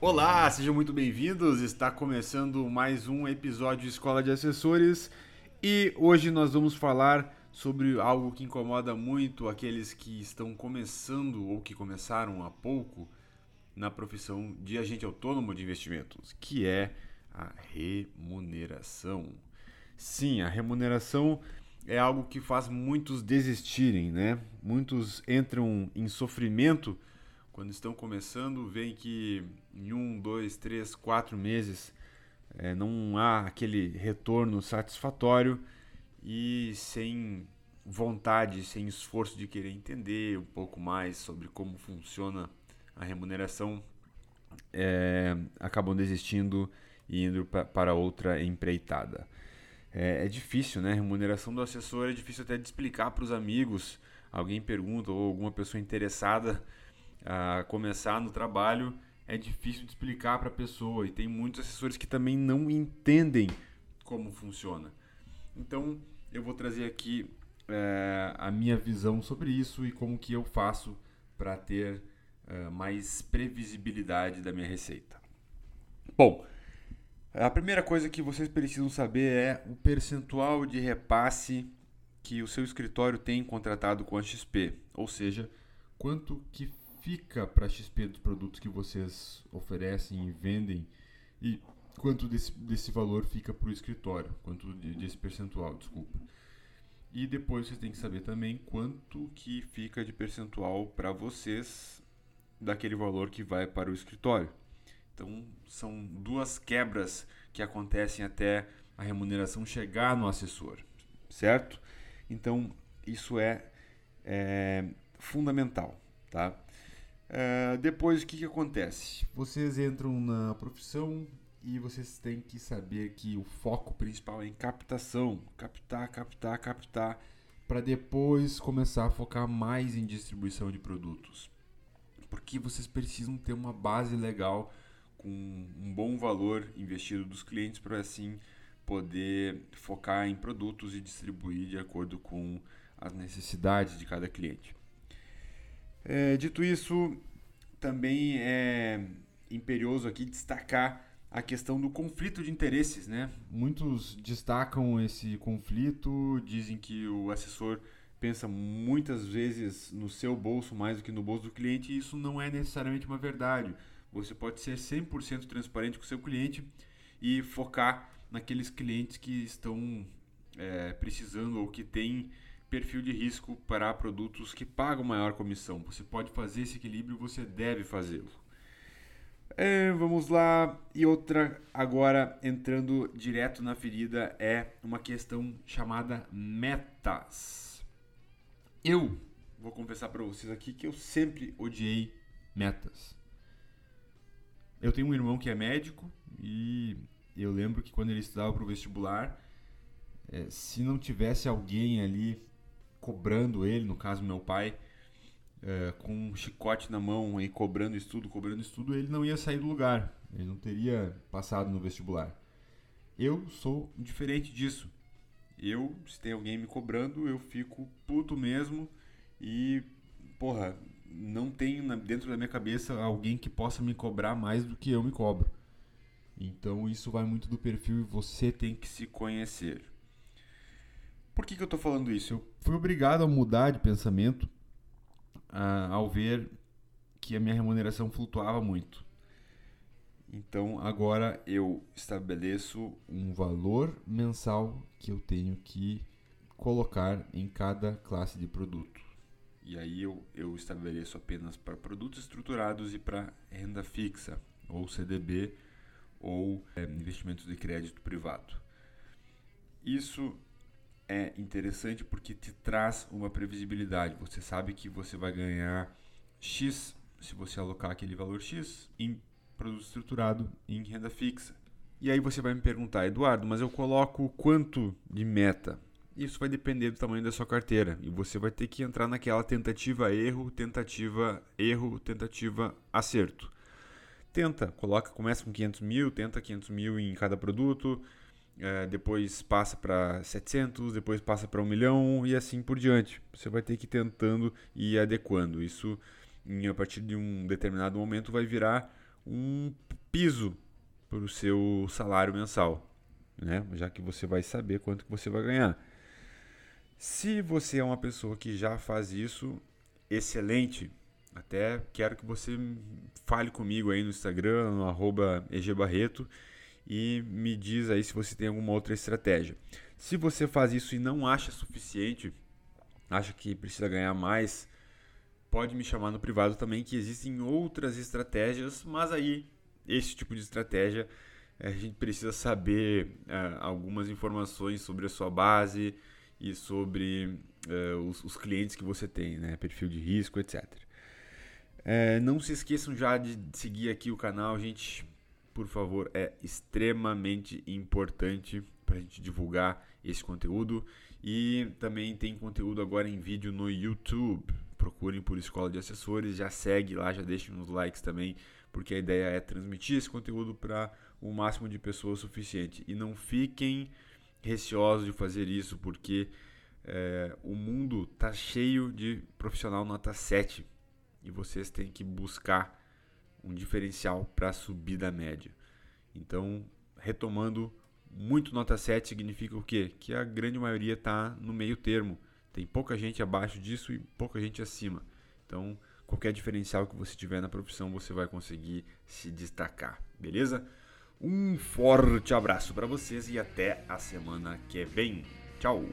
Olá, sejam muito bem-vindos. Está começando mais um episódio Escola de Assessores e hoje nós vamos falar sobre algo que incomoda muito aqueles que estão começando ou que começaram há pouco na profissão de agente autônomo de investimentos, que é a remuneração. Sim, a remuneração é algo que faz muitos desistirem, né? Muitos entram em sofrimento quando estão começando, veem que em um, dois, três, quatro meses é, não há aquele retorno satisfatório e sem vontade, sem esforço de querer entender um pouco mais sobre como funciona a remuneração, é, acabam desistindo e indo para outra empreitada. É, é, difícil, né? A remuneração do assessor é difícil até de explicar para os amigos. Alguém pergunta ou alguma pessoa interessada a começar no trabalho, é difícil de explicar para a pessoa e tem muitos assessores que também não entendem como funciona. Então, eu vou trazer aqui é, a minha visão sobre isso e como que eu faço para ter é, mais previsibilidade da minha receita. Bom, a primeira coisa que vocês precisam saber é o percentual de repasse que o seu escritório tem contratado com a XP, ou seja, quanto que fica para XP dos produtos que vocês oferecem e vendem e quanto desse, desse valor fica para o escritório, quanto desse percentual, desculpa. E depois vocês têm que saber também quanto que fica de percentual para vocês daquele valor que vai para o escritório. Então são duas quebras que acontecem até a remuneração chegar no assessor, certo? Então isso é, é fundamental, tá? Uh, depois, o que, que acontece? Vocês entram na profissão e vocês têm que saber que o foco principal é em captação, captar, captar, captar, para depois começar a focar mais em distribuição de produtos. Porque vocês precisam ter uma base legal com um bom valor investido dos clientes para assim poder focar em produtos e distribuir de acordo com as necessidades de cada cliente. É, dito isso, também é imperioso aqui destacar a questão do conflito de interesses, né? Muitos destacam esse conflito, dizem que o assessor pensa muitas vezes no seu bolso mais do que no bolso do cliente, e isso não é necessariamente uma verdade. Você pode ser 100% transparente com o seu cliente e focar naqueles clientes que estão é, precisando ou que têm perfil de risco para produtos que pagam maior comissão. Você pode fazer esse equilíbrio, você deve fazê-lo. É, vamos lá. E outra, agora entrando direto na ferida, é uma questão chamada metas. Eu vou confessar para vocês aqui que eu sempre odiei metas. Eu tenho um irmão que é médico e eu lembro que quando ele estudava para o vestibular, é, se não tivesse alguém ali cobrando ele, no caso meu pai, é, com um chicote na mão e cobrando estudo, cobrando estudo, ele não ia sair do lugar, ele não teria passado no vestibular. Eu sou diferente disso. Eu, se tem alguém me cobrando, eu fico puto mesmo e, porra, não tenho dentro da minha cabeça alguém que possa me cobrar mais do que eu me cobro. Então isso vai muito do perfil e você tem que se conhecer. Por que, que eu estou falando isso? Eu fui obrigado a mudar de pensamento ao ver que a minha remuneração flutuava muito. Então agora eu estabeleço um valor mensal que eu tenho que colocar em cada classe de produto. E aí eu, eu estabeleço apenas para produtos estruturados e para renda fixa, ou CDB, ou é, investimentos de crédito privado. Isso é interessante porque te traz uma previsibilidade. Você sabe que você vai ganhar X se você alocar aquele valor X em produto estruturado em renda fixa. E aí você vai me perguntar, Eduardo, mas eu coloco quanto de meta? Isso vai depender do tamanho da sua carteira e você vai ter que entrar naquela tentativa erro, tentativa erro, tentativa acerto. Tenta, coloca, começa com 500 mil, tenta 500 mil em cada produto, é, depois passa para 700, depois passa para 1 milhão e assim por diante. Você vai ter que ir tentando e adequando. Isso, em, a partir de um determinado momento, vai virar um piso para o seu salário mensal, né? Já que você vai saber quanto que você vai ganhar. Se você é uma pessoa que já faz isso, excelente. Até quero que você fale comigo aí no Instagram, no arroba egbarreto, e me diz aí se você tem alguma outra estratégia. Se você faz isso e não acha suficiente, acha que precisa ganhar mais, pode me chamar no privado também, que existem outras estratégias, mas aí esse tipo de estratégia a gente precisa saber uh, algumas informações sobre a sua base e sobre uh, os, os, clientes que você tem, né? perfil de risco, etc. Não se esqueçam já de seguir aqui o canal, gente. Por favor, é extremamente importante para a gente divulgar esse conteúdo. E também tem conteúdo agora em vídeo no YouTube. Procurem por Escola de Assessores, já segue lá, já deixem uns likes também, porque a ideia é transmitir esse conteúdo para o máximo de pessoas suficiente. E não fiquem receosos de fazer isso, porque é, o mundo tá cheio de profissional nota 7 e vocês têm que buscar um diferencial para subir da média. Então, retomando, muito nota 7 significa o quê? Que a grande maioria está no meio termo. Tem pouca gente abaixo disso e pouca gente acima. Então, qualquer diferencial que você tiver na profissão, você vai conseguir se destacar, beleza? Um forte abraço para vocês e até a semana que vem. Tchau!